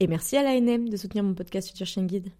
Et merci à l'ANM de soutenir mon podcast Future Chien Guide.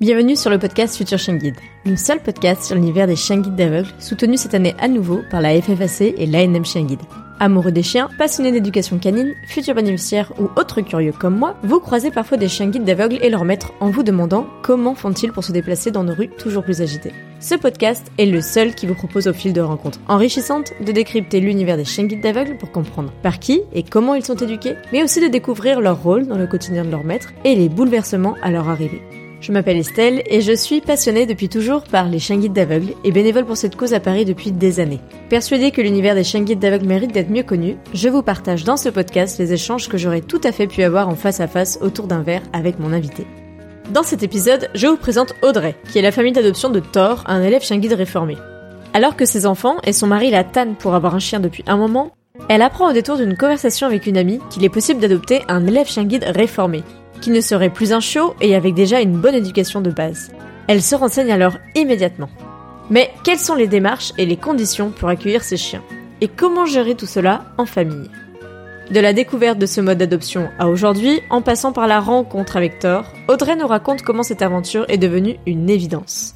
Bienvenue sur le podcast Future Chien le seul podcast sur l'univers des chiens guides d'aveugles, soutenu cette année à nouveau par la FFAC et l'ANM Chien Guide. Amoureux des chiens, passionnés d'éducation canine, futurs bénéficiaires ou autres curieux comme moi, vous croisez parfois des chiens guides d'aveugles et leurs maîtres en vous demandant comment font-ils pour se déplacer dans nos rues toujours plus agitées. Ce podcast est le seul qui vous propose au fil de rencontres enrichissantes de décrypter l'univers des chiens guides d'aveugles pour comprendre par qui et comment ils sont éduqués, mais aussi de découvrir leur rôle dans le quotidien de leur maître et les bouleversements à leur arrivée. Je m'appelle Estelle et je suis passionnée depuis toujours par les chiens guides d'aveugles et bénévole pour cette cause à Paris depuis des années. Persuadée que l'univers des chiens guides d'aveugles mérite d'être mieux connu, je vous partage dans ce podcast les échanges que j'aurais tout à fait pu avoir en face à face autour d'un verre avec mon invité. Dans cet épisode, je vous présente Audrey, qui est la famille d'adoption de Thor, un élève chien guide réformé. Alors que ses enfants et son mari la tannent pour avoir un chien depuis un moment, elle apprend au détour d'une conversation avec une amie qu'il est possible d'adopter un élève chien guide réformé, qui ne serait plus un chiot et avec déjà une bonne éducation de base. Elle se renseigne alors immédiatement. Mais quelles sont les démarches et les conditions pour accueillir ces chiens? Et comment gérer tout cela en famille? De la découverte de ce mode d'adoption à aujourd'hui, en passant par la rencontre avec Thor, Audrey nous raconte comment cette aventure est devenue une évidence.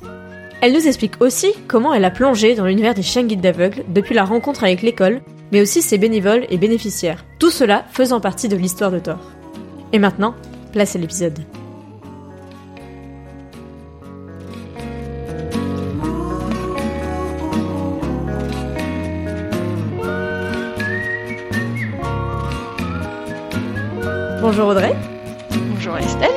Elle nous explique aussi comment elle a plongé dans l'univers des chiens guides d'aveugles depuis la rencontre avec l'école, mais aussi ses bénévoles et bénéficiaires, tout cela faisant partie de l'histoire de Thor. Et maintenant, Place à l'épisode. Bonjour Audrey. Bonjour Estelle.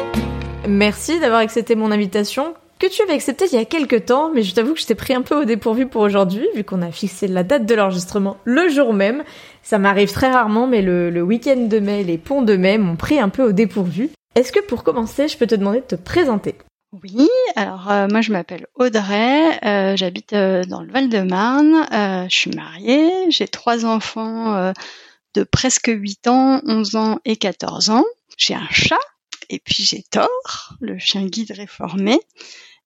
Merci d'avoir accepté mon invitation que tu avais accepté il y a quelques temps, mais je t'avoue que je t'ai pris un peu au dépourvu pour aujourd'hui, vu qu'on a fixé la date de l'enregistrement le jour même. Ça m'arrive très rarement, mais le, le week-end de mai, les ponts de mai m'ont pris un peu au dépourvu. Est-ce que pour commencer, je peux te demander de te présenter? Oui, alors euh, moi je m'appelle Audrey, euh, j'habite euh, dans le Val-de-Marne, je suis mariée, j'ai trois enfants de presque 8 ans, 11 ans et 14 ans. J'ai un chat et puis j'ai Thor, le chien guide réformé,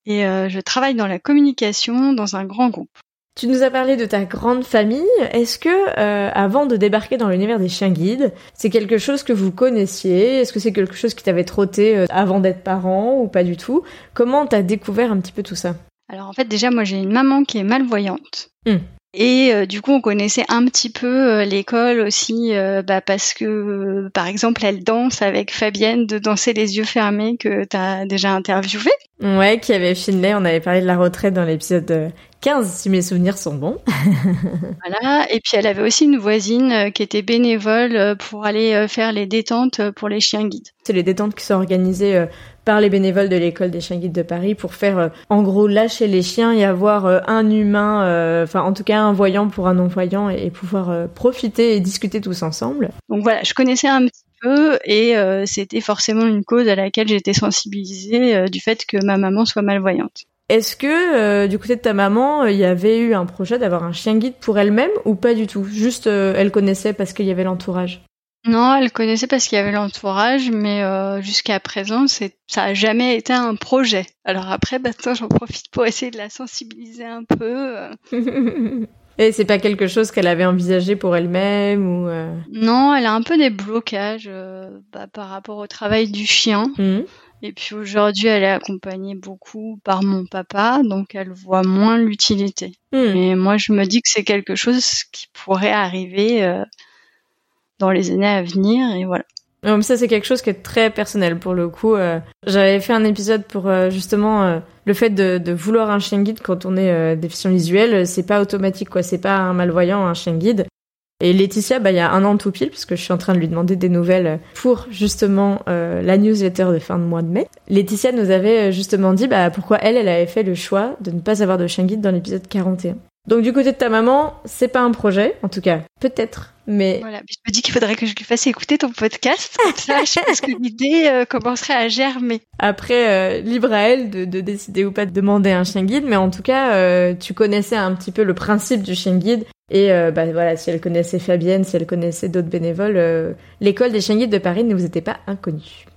et je travaille dans la communication dans un grand groupe. Tu nous as parlé de ta grande famille. Est-ce que, euh, avant de débarquer dans l'univers des chiens guides, c'est quelque chose que vous connaissiez? Est-ce que c'est quelque chose qui t'avait trotté euh, avant d'être parent ou pas du tout? Comment t'as découvert un petit peu tout ça? Alors en fait, déjà, moi j'ai une maman qui est malvoyante. Hmm. Et euh, du coup, on connaissait un petit peu l'école aussi, bah, parce que, par exemple, elle danse avec Fabienne de Danser les yeux fermés que tu as déjà interviewé. Ouais, qui avait Finlay, on avait parlé de la retraite dans l'épisode 15 si mes souvenirs sont bons. voilà, et puis elle avait aussi une voisine euh, qui était bénévole euh, pour aller euh, faire les détentes pour les chiens guides. C'est les détentes qui sont organisées par les bénévoles de l'école des chiens guides de Paris pour faire en gros lâcher les chiens et avoir un humain, enfin en tout cas un voyant pour un non-voyant et, pouvoir profiter et discuter tous ensemble. Donc voilà, je connaissais un petit peu et c'était forcément une cause à laquelle j'étais sensibilisée du fait que ma maman soit malvoyante. Est-ce que euh, du côté de ta maman, euh, il y avait eu un projet d'avoir un chien guide pour elle-même ou pas du tout? Juste euh, elle connaissait parce qu'il y avait l'entourage? Non, elle connaissait parce qu'il y avait l'entourage, mais jusqu'à présent, ça a jamais été un projet. Alors après, bah, j'en profite pour essayer de la sensibiliser un peu. Et c'est pas quelque chose qu'elle avait envisagé pour elle-même ou Non, elle a un peu des blocages bah, par rapport au travail du chien. Mmh. Et puis aujourd'hui, elle est accompagnée beaucoup par mon papa, donc elle voit moins l'utilité. Hmm. Mais moi, je me dis que c'est quelque chose qui pourrait arriver euh, dans les années à venir, et voilà. Donc ça, c'est quelque chose qui est très personnel pour le coup. Euh, j'avais fait un épisode pour euh, justement le fait de, vouloir un chien guide quand on est déficient visuel, c'est pas automatique quoi. C'est pas un malvoyant, un chien guide. Et Laetitia, bah, il y a un an tout pile, puisque je suis en train de lui demander des nouvelles pour justement euh, la newsletter de fin de mois de mai. Laetitia nous avait euh, justement dit bah, pourquoi elle, elle avait fait le choix de ne pas avoir de chien guide dans l'épisode 41. Donc du côté de ta maman, c'est pas un projet, en tout cas, peut-être, mais... Voilà, je me dis qu'il faudrait que je lui fasse écouter ton podcast, comme ça je pense que l'idée euh, commencerait à germer. Après, euh, libre à elle de, de, décider ou pas de demander un chien guide, mais en tout cas, euh, tu connaissais un petit peu le principe du chien guide, et bah voilà, si elle connaissait Fabienne, si elle connaissait d'autres bénévoles, l'école des chiens guides de Paris ne vous était pas inconnue.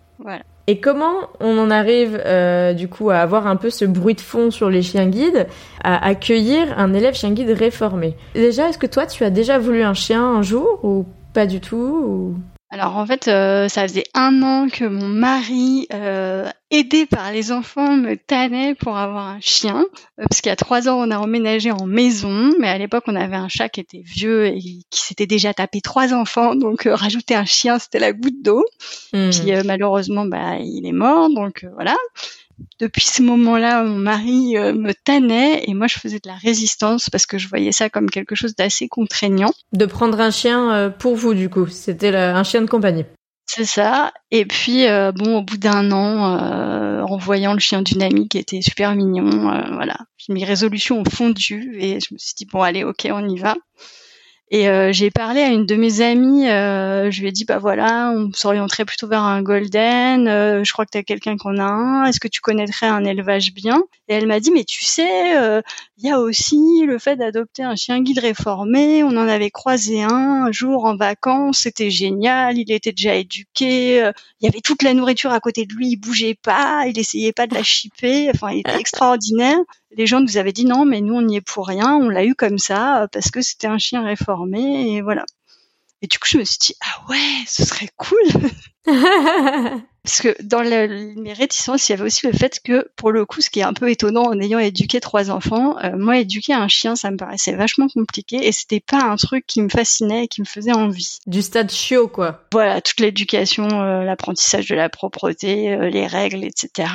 Et comment on en arrive euh, du coup à avoir un peu ce bruit de fond sur les chiens guides, à accueillir un élève chien guide réformé? Déjà, est-ce que toi tu as déjà voulu un chien un jour ou pas du tout ou... Alors en fait, euh, ça faisait un an que mon mari, euh, aidé par les enfants, me tannait pour avoir un chien. Euh, parce qu'il y a trois ans, on a emménagé en maison, mais à l'époque, on avait un chat qui était vieux et qui s'était déjà tapé trois enfants. Donc rajouter un chien, c'était la goutte d'eau. Hmm. Puis malheureusement, bah, il est mort, donc voilà depuis ce moment-là, mon mari euh, me tannait et moi je faisais de la résistance parce que je voyais ça comme quelque chose d'assez contraignant. De prendre un chien euh, pour vous du coup, c'était un chien de compagnie. C'est ça. Et puis euh, bon, au bout d'un an, en voyant le chien d'une amie qui était super mignon, voilà, mes résolutions ont fondu et je me suis dit bon allez, ok, on y va. Et euh, j'ai parlé à une de mes amies, euh, je lui ai dit bah voilà, on s'orienterait plutôt vers un golden, euh, je crois que tu as quelqu'un qu'on a un, est-ce que tu connaîtrais un élevage bien? Et elle m'a dit mais tu sais, il y a aussi le fait d'adopter un chien guide réformé, on en avait croisé un un jour en vacances, c'était génial, il était déjà éduqué, il y avait toute la nourriture à côté de lui, il bougeait pas, il essayait pas de la chipper, enfin il était extraordinaire. Les gens nous avaient dit non, mais nous on n'y est pour rien, on l'a eu comme ça euh, parce que c'était un chien réformé et voilà. Et du coup, je me suis dit ah ouais, ce serait cool. Parce que dans mes réticences, il y avait aussi le fait que, pour le coup, ce qui est un peu étonnant en ayant éduqué trois enfants, euh, moi, éduquer un chien, ça me paraissait vachement compliqué et c'était pas un truc qui me fascinait et qui me faisait envie. Du stade chiot, quoi. Voilà, toute l'éducation, euh, l'apprentissage de la propreté, euh, les règles, etc.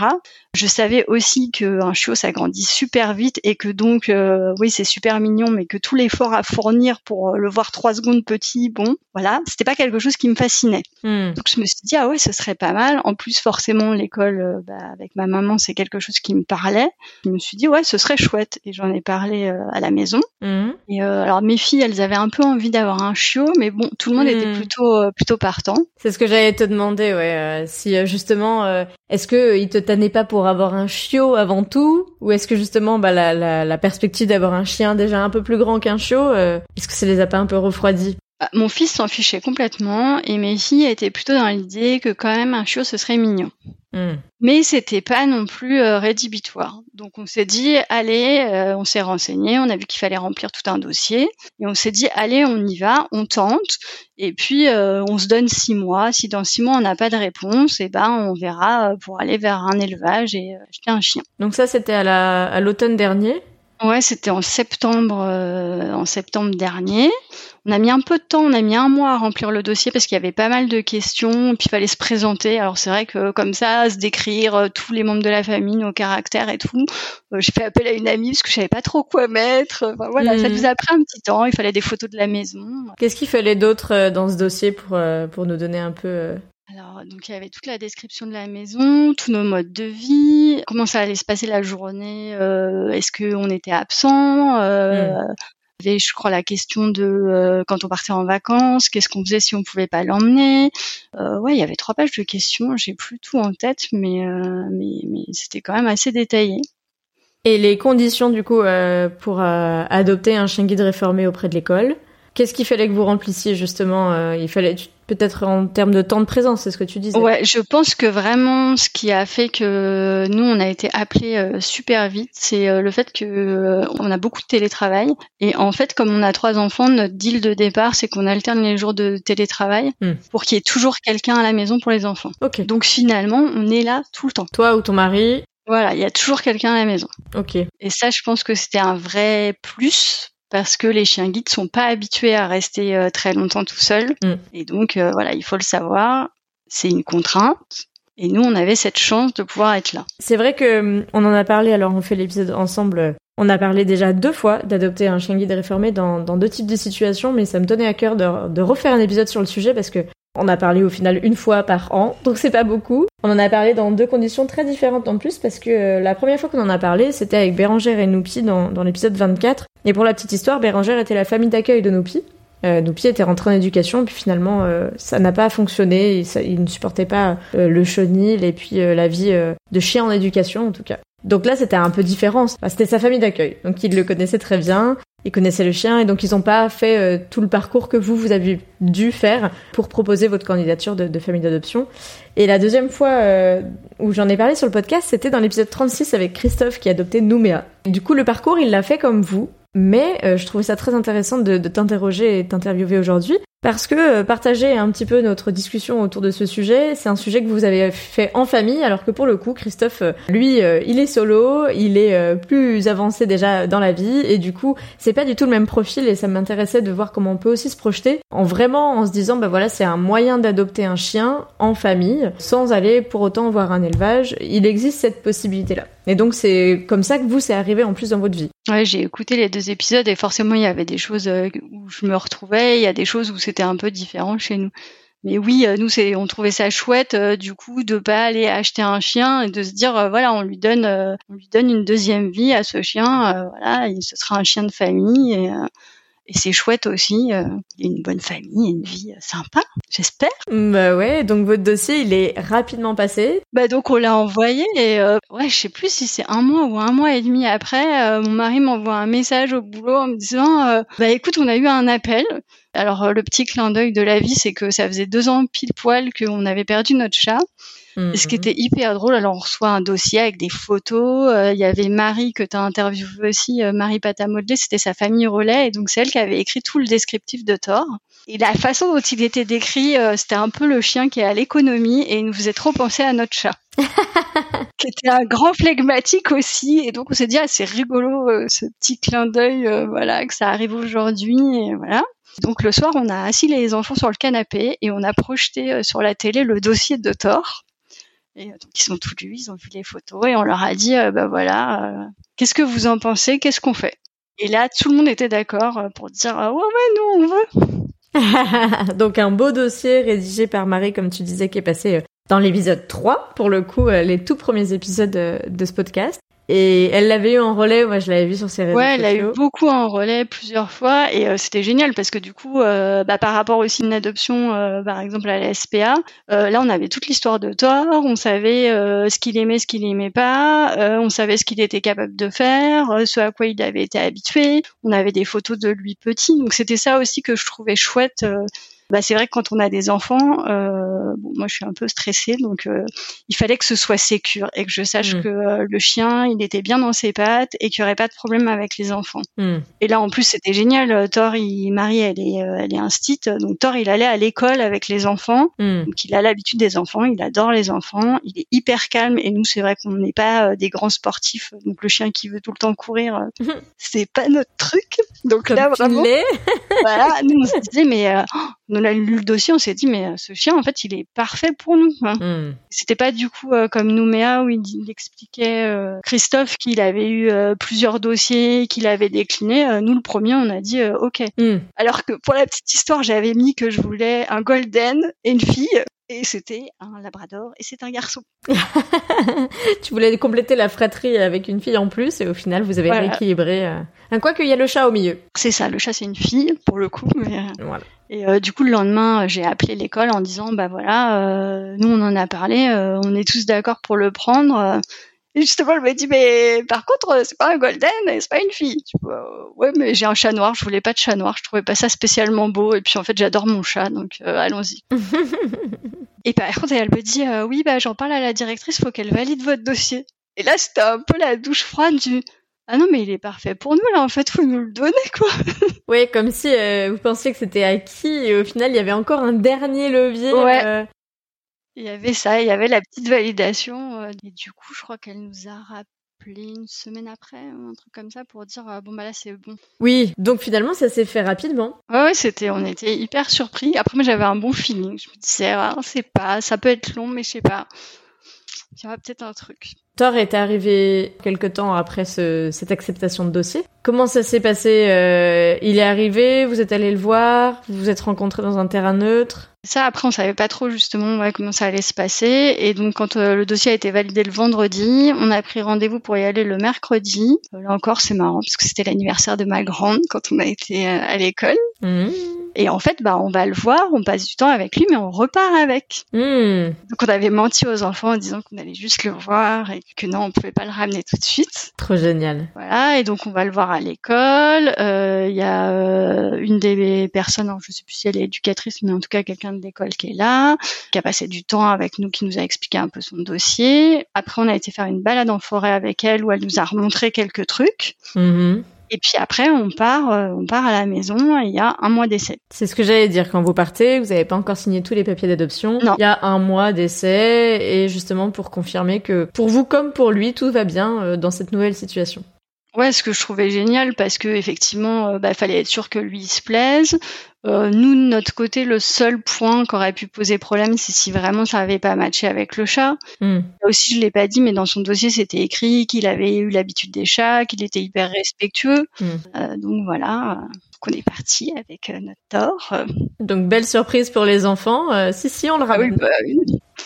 Je savais aussi qu'un chiot, ça grandit super vite et que donc, oui, c'est super mignon, mais que tout l'effort à fournir pour le voir trois secondes petit, bon, voilà, c'était pas quelque chose qui me fascinait. Hmm. Donc je me suis dit, ah ouais, ce serait pas mal en plus forcément l'école euh, bah, avec ma maman c'est quelque chose qui me parlait. Je me suis dit ouais ce serait chouette et j'en ai parlé euh, à la maison. Mhm. Et euh, alors mes filles elles avaient un peu envie d'avoir un chiot mais bon tout le monde était mhm. plutôt plutôt partant. C'est ce que j'allais te demander ouais si justement est-ce que il te tannait pas pour avoir un chiot avant tout ou est-ce que justement bah la, la, la perspective d'avoir un chien déjà un peu plus grand qu'un chiot est-ce que ça les a pas un peu refroidis? Mon fils s'en fichait complètement et mes filles étaient plutôt dans l'idée que quand même un chiot ce serait mignon. Hmm. Mais c'était pas non plus euh, rédhibitoire. Donc on s'est dit allez, euh, on s'est renseigné, on a vu qu'il fallait remplir tout un dossier et on s'est dit allez, on y va, on tente et puis euh, on se donne six mois. Si dans six mois on n'a pas de réponse, et eh ben on verra pour aller vers un élevage et acheter un chien. Donc ça c'était à l'automne dernier. Ouais, c'était en septembre, en septembre dernier. On a mis un peu de temps, on a mis un mois à remplir le dossier parce qu'il y avait pas mal de questions, puis il fallait se présenter. Alors c'est vrai que comme ça, se décrire euh, tous les membres de la famille, nos caractères et tout. Euh, j'ai fait appel à une amie parce que je savais pas trop quoi mettre. Enfin, voilà, ça hmm. nous a pris un petit temps. Il fallait des photos de la maison. Qu'est-ce qu'il fallait d'autre euh, dans ce dossier pour pour nous donner un peu alors, donc il y avait toute la description de la maison, tous nos modes de vie, comment ça allait se passer la journée, est-ce qu'on était absent, hmm je crois, la question de euh, quand on partait en vacances, qu'est-ce qu'on faisait si on pouvait pas l'emmener. Euh, ouais, il y avait trois pages de questions. J'ai plus tout en tête, mais euh, mais, mais c'était quand même assez détaillé. Et les conditions du coup pour adopter un chien guide réformé auprès de l'école? Qu'est-ce qu'il fallait que vous remplissiez justement Il fallait peut-être en termes de temps de présence, c'est ce que tu disais. Ouais, je pense que vraiment ce qui a fait que nous on a été appelés euh, super vite, c'est euh, le fait que euh, on a beaucoup de télétravail et en fait comme on a trois enfants, notre deal de départ c'est qu'on alterne les jours de télétravail hmm. pour qu'il y ait toujours quelqu'un à la maison pour les enfants. Ok. Donc finalement on est là tout le temps. Toi ou ton mari? Voilà, il y a toujours quelqu'un à la maison. Ok. Et ça, je pense que c'était un vrai plus parce que les chiens guides sont pas habitués à rester euh, très longtemps tout seuls. Mm. Et donc, euh, voilà, il faut le savoir. C'est une contrainte. Et nous, on avait cette chance de pouvoir être là. C'est vrai que mm, on en a parlé. Alors, on fait l'épisode ensemble. On a parlé déjà deux fois d'adopter un chien guide réformé dans, deux types de situations, mais ça me tenait à cœur de, refaire un épisode sur le sujet parce que On a parlé au final une fois par an, donc c'est pas beaucoup. On en a parlé dans deux conditions très différentes en plus, parce que euh, la première fois qu'on en a parlé, c'était avec Bérangère et Noupi dans, dans l'épisode 24. Et pour la petite histoire, Bérangère était la famille d'accueil de Noupi. Euh, Noupi était rentré en éducation, puis finalement, euh, ça n'a pas fonctionné. Il, ne supportait pas euh, le chenil et puis la vie de chien en éducation, en tout cas. Donc là, c'était un peu différent. C'était sa famille d'accueil, donc il le connaissait très bien. Ils connaissaient le chien et donc ils n'ont pas fait euh, tout le parcours que vous, vous avez dû faire pour proposer votre candidature de, famille d'adoption. Et la deuxième fois euh, où j'en ai parlé sur le podcast, c'était dans l'épisode 36 avec Christophe qui a adopté Nouméa. Du coup, le parcours, il l'a fait comme vous, mais euh, je trouvais ça très intéressant de, de t'interroger et t'interviewer aujourd'hui parce que euh, partager un petit peu notre discussion autour de ce sujet, c'est un sujet que vous avez fait en famille, alors que pour le coup, Christophe, euh, lui, euh, il est solo, il est plus avancé déjà dans la vie, et du coup, c'est pas du tout le même profil, et ça m'intéressait de voir comment on peut aussi se projeter, en vraiment en se disant, bah voilà, c'est un moyen d'adopter un chien en famille, sans aller pour autant voir un élevage. Il existe cette possibilité-là. Et donc, c'est comme ça que vous, c'est arrivé en plus dans votre vie. Ouais, j'ai écouté les deux épisodes et forcément il y avait des choses où je me retrouvais, il y a des choses où c'était un peu différent chez nous. Mais oui, euh, nous c'est, on trouvait ça chouette euh, du coup de pas aller acheter un chien et de se dire euh, voilà on lui donne, on lui donne une deuxième vie à ce chien, voilà, et ce sera un chien de famille et, et c'est chouette aussi. euh, une bonne famille, et une vie euh, sympa, j'espère. Bah ouais, donc votre dossier, il est rapidement passé. Bah donc on l'a envoyé et euh, ouais je sais plus si c'est un mois ou un mois et demi après euh, mon mari m'envoie un message au boulot en me disant euh, bah écoute on a eu un appel alors euh, le petit clin d'œil de la vie c'est que ça faisait deux ans pile poil qu'on avait perdu notre chat ce qui Mhm. était hyper drôle alors on reçoit un dossier avec des photos euh, il y avait Marie que tu as interviewé aussi euh, Marie Patamodelé c'était sa famille relais et donc c'est elle qui avait écrit tout le descriptif de Thor et la façon dont il était décrit, euh, c'était un peu le chien qui est à l'économie et il nous faisait trop penser à notre chat. qui était un grand flegmatique aussi. Et donc on s'est dit, ah, c'est rigolo euh, ce petit clin d'œil, euh, voilà, que ça arrive aujourd'hui. Et voilà. Donc le soir, on a assis les enfants sur le canapé et on a projeté euh, sur la télé le dossier de Thor. Et euh, donc ils sont tous lus, ils ont vu les photos et on leur a dit, euh, bah voilà, euh, qu'est-ce que vous en pensez, qu'est-ce qu'on fait? Et là, tout le monde était d'accord pour dire, ah ouais, ouais, nous on veut. Donc un beau dossier rédigé par Marie, comme tu disais, qui est passé dans l'épisode 3, pour le coup, les tout premiers épisodes de ce podcast. Et elle l'avavait eu en relais, moi je l'avais vu sur ses réseaux Ouais, elle a eu beaucoup en relais plusieurs fois et euh, c'était génial parce que du coup, euh, bah, par rapport aussi à une adoption, euh, par exemple à la SPA, euh, là on avait toute l'histoire de Thor, on savait euh, ce qu'il aimait, ce qu'il aimait pas, euh, on savait ce qu'il était capable de faire, euh, ce à quoi il avait été habitué, on avait des photos de lui petit, donc c'était ça aussi que je trouvais chouette. Bah, c'est vrai que quand on a des enfants, euh, bon, moi je suis un peu stressée, donc euh, il fallait que ce soit sécure et que je sache Mm. que euh, le chien il était bien dans ses pattes et qu'il n'y aurait pas de problème avec les enfants. Hmm. Et là, en plus, c'était génial. Thor, il, Marie, elle est, elle est instite. Donc, Thor, il allait à l'école avec les enfants. Hmm. Donc, il a l'habitude des enfants. Il adore les enfants. Il est hyper calme. Et nous, c'est vrai qu'on n'est pas des grands sportifs. Donc, le chien qui veut tout le temps courir, c'est pas notre truc. Donc, Comme là, vraiment, voilà. Nous, on se disait, mais, oh, on a lu le dossier, on s'est dit, mais euh, ce chien, en fait, il est parfait pour nous. hein. Hmm. C'était pas du coup euh, comme Nouméa où il, il expliquait euh, Christophe qu'il avait eu euh, plusieurs dossiers, qu'il avait décliné. Nous, le premier, on a dit OK. Hmm. Alors que pour la petite histoire, j'avais mis que je voulais un golden et une fille. Et c'était un labrador et c'est un garçon. tu voulais compléter la fratrie avec une fille en plus et au final vous avez Voilà. rééquilibré. Euh... Un quoi qu'il y a le chat au milieu. C'est ça, le chat c'est une fille pour le coup. mais, euh, Voilà. Et euh, du coup, le lendemain, euh, j'ai appelé l'école en disant, bah voilà, euh, nous on en a parlé, on est tous d'accord pour le prendre. Et justement, elle m'a dit, mais par contre, euh, c'est pas un golden, et c'est pas une fille. Vois, euh, ouais, mais j'ai un chat noir, je voulais pas de chat noir, je trouvais pas ça spécialement beau. Et puis en fait, j'adore mon chat, donc euh, allons-y. Et par contre, elle me dit, euh, oui, bah j'en parle à la directrice, faut qu'elle valide votre dossier. Et là, c'était un peu la douche froide du. Ah non, mais il est parfait pour nous, là, en fait, faut nous le donner, quoi. Ouais, comme si euh, vous pensiez que c'était acquis et au final il y avait encore un dernier levier. Ouais. euh, Il y avait ça, il y avait la petite validation. euh, et du coup, je crois qu'elle nous a rappelé une semaine après, un truc comme ça, pour dire euh, bon bah là c'est bon. Oui, donc finalement ça s'est fait rapidement. Ouais, ouais, c'était, on était hyper surpris. Après, moi j'avais un bon feeling. Je me disais, ah, c'est pas, ça peut être long, mais je sais pas. Il y aura peut-être un truc. Thor est arrivé quelque temps après ce- cette acceptation de dossier. Comment ça s'est passé euh, Il est arrivé, vous êtes allé le voir, vous vous êtes rencontrés dans un terrain neutre? Ça, après, on savait pas trop justement ouais, comment ça allait se passer. Et donc, quand euh, le dossier a été validé le vendredi, on a pris rendez-vous pour y aller le mercredi. Euh, là encore, c'est marrant parce que c'était l'anniversaire de ma grande quand on a été euh, à l'école. Mmh. Et en fait, bah, on va le voir, on passe du temps avec lui, mais on repart avec. Mmh. Donc, on avait menti aux enfants en disant qu'on allait juste le voir et que non, on pouvait pas le ramener tout de suite. Trop génial. Voilà, et donc on va le voir à l'école. Euh, Il y a euh, une des personnes, alors, je sais plus si elle est éducatrice, mais en tout cas quelqu'un de l'école qui est là, qui a passé du temps avec nous, qui nous a expliqué un peu son dossier. Après, on a été faire une balade en forêt avec elle où elle nous a remontré quelques trucs. Mmh. Et puis après, on part, euh, on part à la maison. et Il y a un mois d'essai. C'est ce que j'allais dire. Quand vous partez, vous n'avez pas encore signé tous les papiers d'adoption. Non. Il y a un mois d'essai et justement pour confirmer que pour vous comme pour lui, tout va bien euh, dans cette nouvelle situation. Ouais, ce que je trouvais génial parce que effectivement, euh, bah, fallait être sûr que lui il se plaise. Euh, nous, de notre côté, le seul point qui aurait pu poser problème, c'est si vraiment ça avait pas matché avec le chat. Là aussi, je l'ai pas dit, mais dans son dossier, c'était écrit qu'il avait eu l'habitude des chats, qu'il était hyper respectueux. Mm. Euh, donc voilà, euh, qu'on est parti avec euh, notre. Euh, Donc belle surprise pour les enfants. Euh, si si, on le ah oui, ramène. bah oui.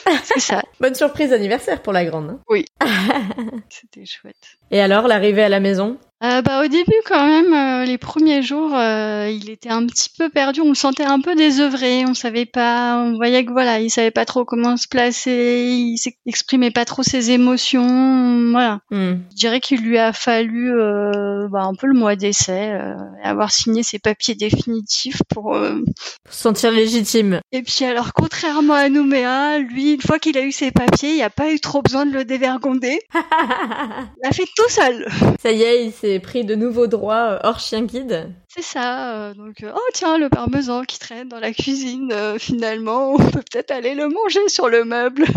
c'est ça. Bonne surprise anniversaire pour la grande. hein. C'était chouette. Et alors l'arrivée à la maison? Euh, bah, au début, quand même, euh, les premiers jours, euh, il était un petit peu perdu. On le sentait un peu désœuvré. On savait pas. On voyait que voilà, il savait pas trop comment se placer. Il s'exprimait pas trop ses émotions. Voilà. Hmm. Je dirais qu'il lui a fallu bah, un peu le mois d'essai, avoir signé ses papiers définitifs pour. Pour se sentir légitime. Et puis alors, contrairement à Nouméa, lui, une fois qu'il a eu ses papiers, il n'y a pas eu trop besoin de le dévergonder. Il a fait tout seul. Ça y est, il s'est pris de nouveaux droits euh, hors chien guide. C'est ça. euh, donc, euh, oh tiens, le parmesan qui traîne dans la cuisine. finalement, on peut peut-être aller le manger sur le meuble.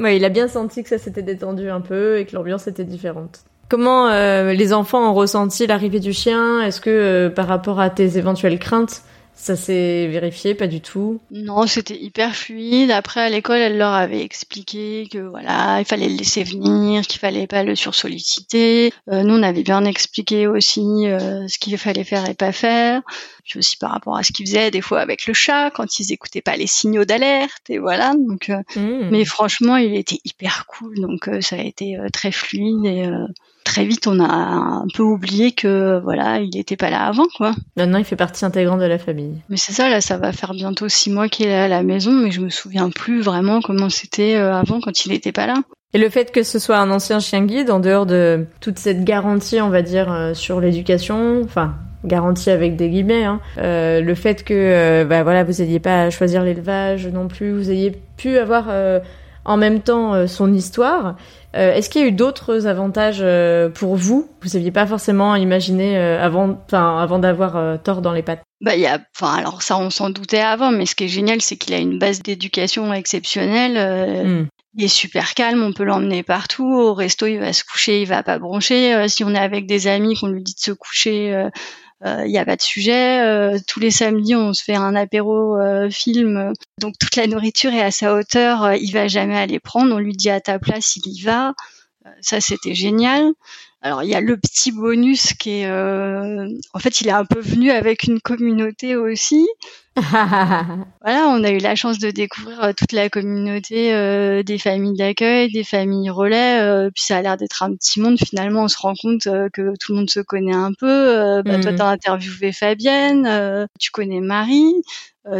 Ouais, il a bien senti que ça s'était détendu un peu et que l'ambiance était différente. Comment euh, les enfants ont ressenti l'arrivée du chien? Est-ce que euh, par rapport à tes éventuelles craintes, ça s'est vérifié Pas du tout? Non, c'était hyper fluide. Après, à l'école, elle leur avait expliqué que voilà, il fallait le laisser venir, qu'il fallait pas le sursolliciter. Euh, nous, on avait bien expliqué aussi euh, ce qu'il fallait faire et pas faire. Puis aussi par rapport à ce qu'ils faisaient des fois avec le chat quand ils écoutaient pas les signaux d'alerte et voilà. Donc, euh, Hmm. mais franchement, il était hyper cool. Donc, euh, ça a été très fluide et très vite, on a un peu oublié que voilà, il était pas là avant, quoi. Maintenant, il fait partie intégrante de la famille. Mais c'est ça, là, ça va faire bientôt six mois qu'il est à la maison, mais je me souviens plus vraiment comment c'était euh, avant quand il était pas là. Et le fait que ce soit un ancien chien guide, en dehors de toute cette garantie, on va dire, euh, sur l'éducation, enfin garantie avec des guillemets, hein, euh, le fait que euh, bah voilà, vous n'ayez pas à choisir l'élevage non plus, vous ayez pu avoir euh, en même temps son histoire. Euh, Est-ce qu'il y a eu d'autres avantages euh, pour vous? Vous n'aviez pas forcément imaginé euh, avant, avant d'avoir tort dans les pattes. Bah, y a, alors ça, on s'en doutait avant, mais ce qui est génial, c'est qu'il a une base d'éducation exceptionnelle. Hmm. Il est super calme, on peut l'emmener partout. Au resto, il va se coucher, il va pas broncher. Si on est avec des amis, qu'on lui dit de se coucher, il y a pas de sujet. Euh, tous les samedis, on se fait un apéro euh, film. Donc toute la nourriture est à sa hauteur. Euh, il va jamais aller prendre. On lui dit à ta place, il y va. Euh, ça, c'était génial. Alors il y a le petit bonus qui est, euh, en fait, il est un peu venu avec une communauté aussi. Voilà, on a eu la chance de découvrir euh, toute la communauté euh, des familles d'accueil, des familles relais. euh, puis ça a l'air d'être un petit monde. Finalement, on se rend compte euh, que tout le monde se connaît un peu. Bah, Toi, Mhm. t'as interviewé Fabienne, tu connais Marie.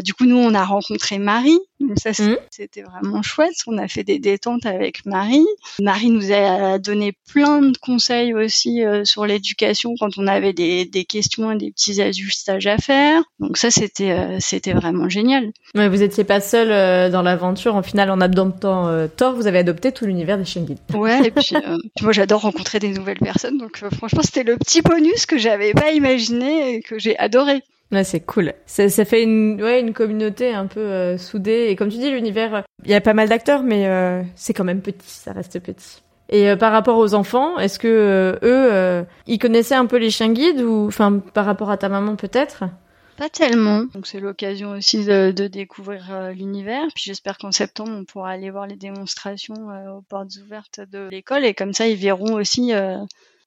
Du coup, nous, on a rencontré Marie. Donc ça, Mhm. c'était vraiment chouette. On a fait des détentes avec Marie. Marie nous a donné plein de conseils aussi sur l'éducation quand on avait des, des questions et des petits ajustages à faire. Donc ça, c'était c'était vraiment génial. Mais vous étiez pas seul euh, dans l'aventure. En final, en adoptant euh, Thor, vous avez adopté tout l'univers des chiens guides. Ouais, et puis, euh, puis moi j'adore rencontrer des nouvelles personnes, donc euh, franchement c'était le petit bonus que j'avais pas imaginé et que j'ai adoré. Ouais, c'est cool. Ça, ça fait une, ouais, une communauté un peu euh, soudée. Et comme tu dis, l'univers, il y a pas mal d'acteurs, mais euh, c'est quand même petit, ça reste petit. Et euh, par rapport aux enfants, est-ce que eux, ils connaissaient un peu les chiens guides ou, enfin, par rapport à ta maman peut-être? Pas tellement, donc c'est l'occasion aussi de, de découvrir euh, l'univers. Puis j'espère qu'en septembre on pourra aller voir les démonstrations euh, aux portes ouvertes de l'école et comme ça ils verront aussi euh,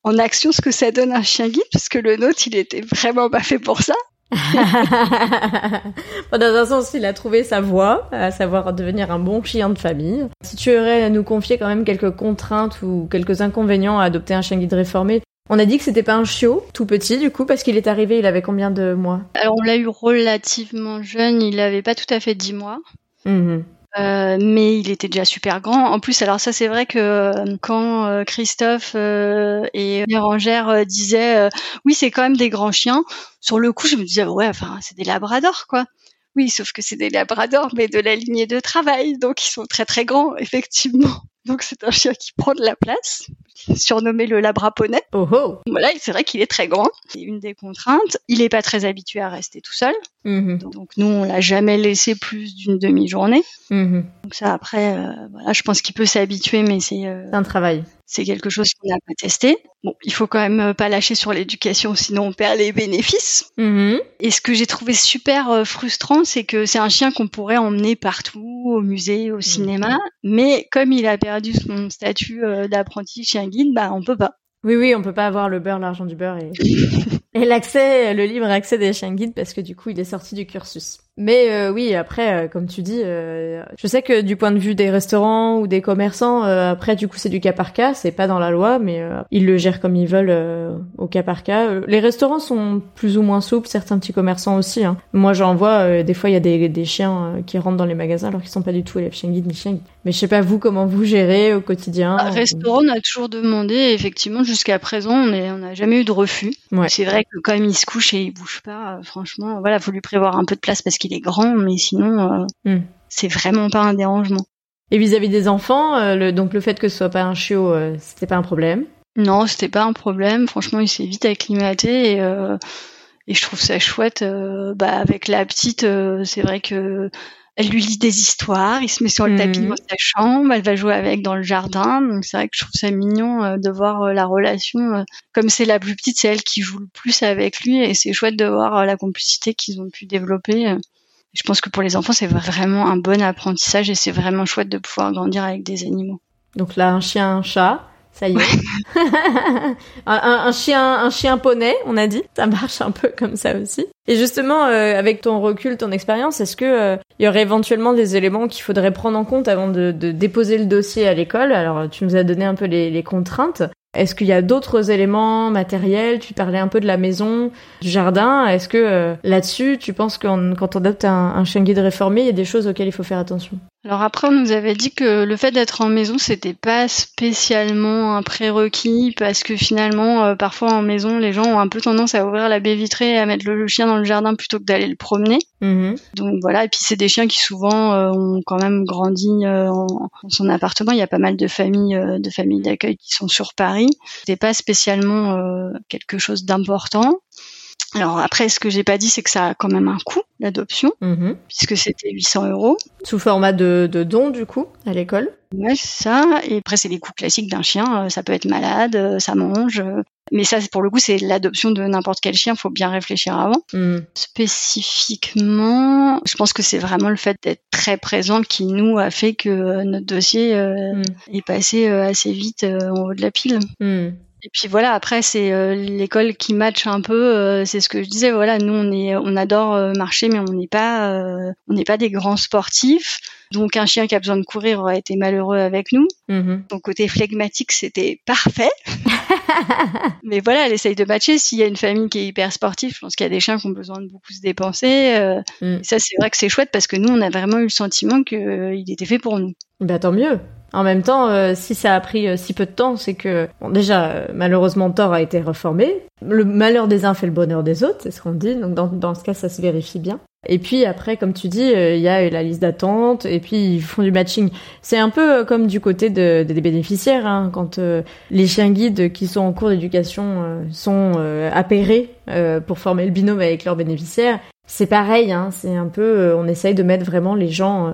en action ce que ça donne un chien guide, parce que le nôtre il était vraiment pas fait pour ça. dans un sens, il a trouvé sa voie, à savoir devenir un bon chien de famille. Si tu aurais à nous confier quand même quelques contraintes ou quelques inconvénients à adopter un chien guide réformé, on a dit que c'était pas un chiot, tout petit du coup, parce qu'il est arrivé, il avait combien de mois Alors on l'a eu relativement jeune, il avait pas tout à fait 10 mois. Mhm. Euh, mais il était déjà super grand. En plus, alors ça c'est vrai que euh, quand euh, Christophe et Bérangère disaient oui c'est quand même des grands chiens, sur le coup je me disais ouais enfin c'est des labradors quoi. Oui, sauf que c'est des labradors, mais de la lignée de travail, donc ils sont très très grands, effectivement. Donc c'est un chien qui prend de la place, surnommé le labraponnet. Oh oh. Voilà, c'est vrai qu'il est très grand. C'est une des contraintes. Il est pas très habitué à rester tout seul. Mhm. Donc nous, on l'a jamais laissé plus d'une demi-journée. Mhm. Donc ça, après, euh, voilà, je pense qu'il peut s'habituer, mais c'est euh, C'est un travail. c'est quelque chose qu'on n'a pas testé. Bon, il faut quand même euh, pas lâcher sur l'éducation, sinon on perd les bénéfices. Mhm. Et ce que j'ai trouvé super euh, frustrant, c'est que c'est un chien qu'on pourrait emmener partout, au musée, au cinéma, mais comme il a perdu son statut euh, d'apprenti chien guide, bah on peut pas. Oui, oui, on peut pas avoir le beurre, l'argent du beurre et, et l'accès, le libre accès des chiens guides parce que du coup, il est sorti du cursus. Mais euh, oui, après, euh, comme tu dis, euh, je sais que du point de vue des restaurants ou des commerçants, euh, après, du coup, c'est du cas par cas, c'est pas dans la loi, mais euh, ils le gèrent comme ils veulent euh, au cas par cas. Les restaurants sont plus ou moins souples, certains petits commerçants aussi. Hein. Moi, j'en vois, euh, des fois, il y a des, des chiens qui rentrent dans les magasins alors qu'ils sont pas du tout élèves chien guide ni chien guide. Mais je sais pas vous comment vous gérez au quotidien. Un restaurant, on a toujours demandé, et effectivement, jusqu'à présent, on n'a jamais eu de refus. Ouais. C'est vrai que quand même il se couche et il bouge pas, euh, franchement, voilà, faut lui prévoir un peu de place parce qu'il est grand, mais sinon, euh, Hmm. c'est vraiment pas un dérangement. Et vis-à-vis des enfants, euh, le, donc le fait que ce soit pas un chiot, euh, c'était pas un problème? Non, c'était pas un problème. Franchement, il s'est vite acclimaté et, et je trouve ça chouette. euh, bah, avec la petite, euh, c'est vrai que elle lui lit des histoires. Il se met sur le tapis dans sa chambre. Elle va jouer avec dans le jardin. Donc c'est vrai que je trouve ça mignon euh, de voir la relation. comme c'est la plus petite, c'est elle qui joue le plus avec lui et c'est chouette de voir la complicité qu'ils ont pu développer. Je pense que pour les enfants, c'est vraiment un bon apprentissage et c'est vraiment chouette de pouvoir grandir avec des animaux. Donc là, un chien, un chat, ça y est. un, un- un chien, un chien poney, on a dit. Ça marche un peu comme ça aussi. Et justement, euh, avec ton recul, ton expérience, est-ce que euh, il y aurait éventuellement des éléments qu'il faudrait prendre en compte avant de, de déposer le dossier à l'école? Alors, tu nous as donné un peu les, les contraintes. Est-ce qu'il y a d'autres éléments matériels? Tu parlais un peu de la maison, du jardin. Est-ce que euh, là-dessus, tu penses que quand on adopte un, un chien guide réformé, il y a des choses auxquelles il faut faire attention? Alors après, on nous avait dit que le fait d'être en maison, c'était pas spécialement un prérequis parce que finalement, euh, parfois en maison, les gens ont un peu tendance à ouvrir la baie vitrée et à mettre le chien dans le jardin plutôt que d'aller le promener. Mhm. Donc voilà, et puis c'est des chiens qui souvent euh, ont quand même grandi euh, en, en son appartement. Il y a pas mal de familles, euh, de familles d'accueil qui sont sur Paris. C'était pas spécialement euh, quelque chose d'important. Alors après, ce que j'ai pas dit, c'est que ça a quand même un coût l'adoption, Mhm. puisque c'était 800 euros. Sous format de, de don, du coup, à l'école Ouais, c'est ça. Et après, c'est les coûts classiques d'un chien. Euh, Ça peut être malade, euh, ça mange. euh. Mais ça, pour le coup, c'est l'adoption de n'importe quel chien. Faut bien réfléchir avant. Mhm. Spécifiquement, je pense que c'est vraiment le fait d'être très présent qui nous a fait que notre dossier euh, Mm. est passé assez vite euh, en haut de la pile. Et puis voilà, après c'est euh, l'école qui match un peu. euh, c'est ce que je disais. Voilà, nous on est, on adore euh, marcher, mais on n'est pas, euh, on n'est pas des grands sportifs. Donc un chien qui a besoin de courir aurait été malheureux avec nous. Mhm. Son côté flegmatique, c'était parfait. Mais voilà, elle essaye de matcher. S'il y a une famille qui est hyper sportive, je pense qu'il y a des chiens qui ont besoin de beaucoup se dépenser. euh, Mm. et ça, c'est vrai que c'est chouette parce que nous, on a vraiment eu le sentiment qu'il était fait pour nous. Bah tant mieux. En même temps, euh, si ça a pris euh, si peu de temps, c'est que bon, déjà euh, malheureusement Thor a été reformé. Le malheur des uns fait le bonheur des autres, c'est ce qu'on dit. Donc dans, dans ce cas, ça se vérifie bien. Et puis après, comme tu dis, euh, il y a la liste d'attente et puis ils font du matching. C'est un peu euh, comme du côté de- des bénéficiaires, hein, quand euh, les chiens guides qui sont en cours d'éducation euh, sont euh, appairés euh, pour former le binôme avec leurs bénéficiaires. C'est pareil, hein, c'est un peu, euh, on essaye de mettre vraiment les gens euh,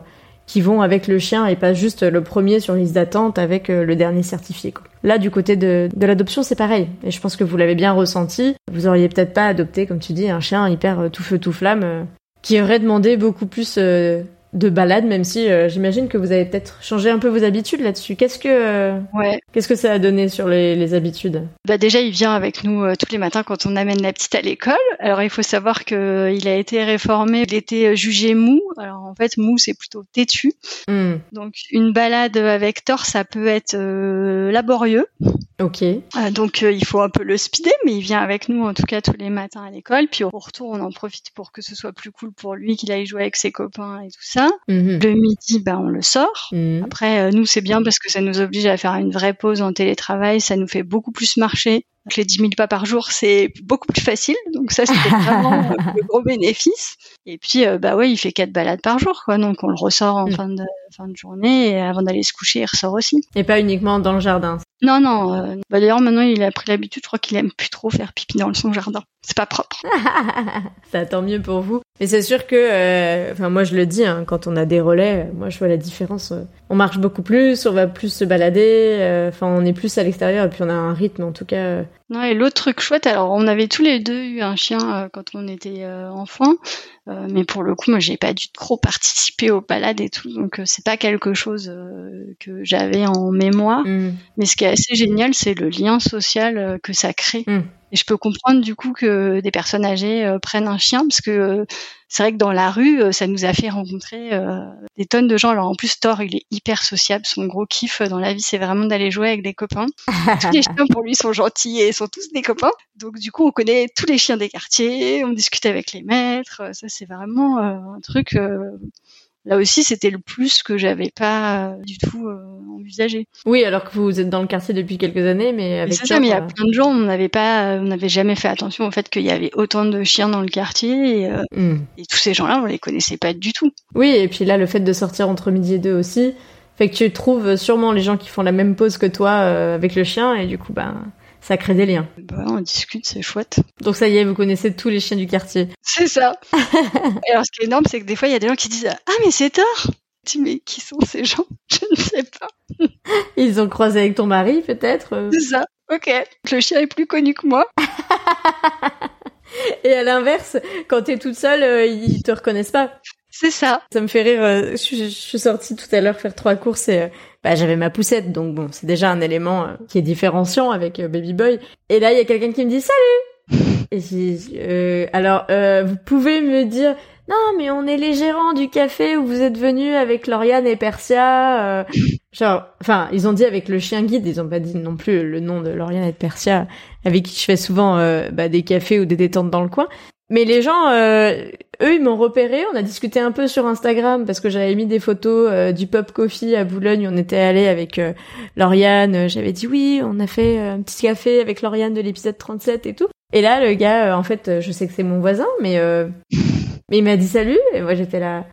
qui vont avec le chien et pas juste le premier sur liste d'attente avec euh, le dernier certifié. quoi. Là, du côté de, de l'adoption, c'est pareil. Et je pense que vous l'avez bien ressenti. Vous auriez peut-être pas adopté, comme tu dis, un chien hyper euh, tout feu tout flamme euh, qui aurait demandé beaucoup plus de balade, même si euh, j'imagine que vous avez peut-être changé un peu vos habitudes là-dessus. Qu'est-ce que euh, Ouais. qu'est-ce que ça a donné sur les, les habitudes? Bah déjà, il vient avec nous euh, tous les matins quand on amène la petite à l'école. Alors il faut savoir que il a été réformé, il était jugé mou. Alors en fait, mou c'est plutôt têtu. Hmm, Donc une balade avec Thor, ça peut être laborieux. Ok. Donc il faut un peu le speeder, mais il vient avec nous en tout cas tous les matins à l'école. Puis au retour, on en profite pour que ce soit plus cool pour lui, qu'il aille jouer avec ses copains et tout ça. Mhm. Le midi, bah on le sort. Mhm. Après, euh, nous, c'est bien parce que ça nous oblige à faire une vraie pause en télétravail. Ça nous fait beaucoup plus marcher. Donc, les 10 000 pas par jour, c'est beaucoup plus facile. Donc ça, c'était vraiment euh, le gros bénéfice. Et puis, euh, bah ouais, il fait quatre balades par jour, quoi. Donc on le ressort en Mm. fin de fin de journée et avant d'aller se coucher, il ressort aussi. Et pas uniquement dans le jardin. Non, non. euh, bah d'ailleurs, maintenant, il a pris l'habitude. Je crois qu'il aime plus trop faire pipi dans son jardin. C'est pas propre. ça tant mieux pour vous. Mais c'est sûr que, euh, enfin moi je le dis, hein, quand on a des relais, moi je vois la différence. On marche beaucoup plus, on va plus se balader, euh, enfin on est plus à l'extérieur et puis on a un rythme en tout cas. euh, Non, et l'autre truc chouette, alors on avait tous les deux eu un chien euh, quand on était enfant, mais pour le coup, moi, j'ai pas dû trop participer aux balades et tout, donc c'est pas quelque chose que j'avais en mémoire. hmm. Mais ce qui est assez génial, c'est le lien social que ça crée. Mm. Et je peux comprendre du coup que des personnes âgées euh, prennent un chien, parce que euh, c'est vrai que dans la rue, euh, ça nous a fait rencontrer euh, des tonnes de gens. Alors en plus, Thor, il est hyper sociable. Son gros kiff dans la vie, c'est vraiment d'aller jouer avec des copains. tous les chiens pour lui sont gentils et sont tous des copains. Donc du coup, on connaît tous les chiens des quartiers, on discute avec les maîtres. Ça, c'est vraiment euh, un truc. Là aussi, c'était le plus que j'avais pas euh, du tout euh, envisagé. Oui, alors que vous êtes dans le quartier depuis quelques années, mais avec C'est ça, mais il y a euh, plein de gens, on n'avait pas, on n'avait jamais fait attention au fait qu'il y avait autant de chiens dans le quartier et, hmm. et tous ces gens-là, on les connaissait pas du tout. Oui, et puis là le fait de sortir entre midi et deux aussi, fait que tu trouves sûrement les gens qui font la même pause que toi euh, avec le chien et du coup ben ça crée des liens. Bah, on discute, c'est chouette. Donc ça y est, vous connaissez tous les chiens du quartier. C'est ça. et alors, ce qui est énorme, c'est que des fois, il y a des gens qui disent Ah, mais c'est dis, mais qui sont ces gens? Je ne sais pas. Ils ont croisé avec ton mari peut-être euh. C'est ça. Ok. Le chien est plus connu que moi. Et à l'inverse, quand t'es toute seule, euh, ils te reconnaissent pas. C'est ça. Ça me fait rire. euh, je, suis- sortie tout à l'heure faire trois courses et bah, j'avais ma poussette, donc bon, c'est déjà un élément euh, qui est différenciant avec euh, Baby Boy. Et là, il y a quelqu'un qui me dit salut. Et euh, alors, euh, vous pouvez me dire non, mais on est les gérants du café où vous êtes venus avec Lauriane et Persia. euh, genre, enfin, ils ont dit avec le chien guide, ils ont pas dit non plus le nom de Lauriane et de Persia, avec qui je fais souvent euh, bah, des cafés ou des détentes dans le coin. Mais les gens, euh, eux, ils m'ont repéré. On a discuté un peu sur Instagram parce que j'avais mis des photos euh, du Pop Coffee à Boulogne. On était allé avec euh, Lauriane. J'avais dit oui, on a fait un petit café avec Lauriane de l'épisode 37 et tout. Et là, le gars, en fait, je sais que c'est mon voisin, mais mais il m'a dit salut. Et moi, j'étais là,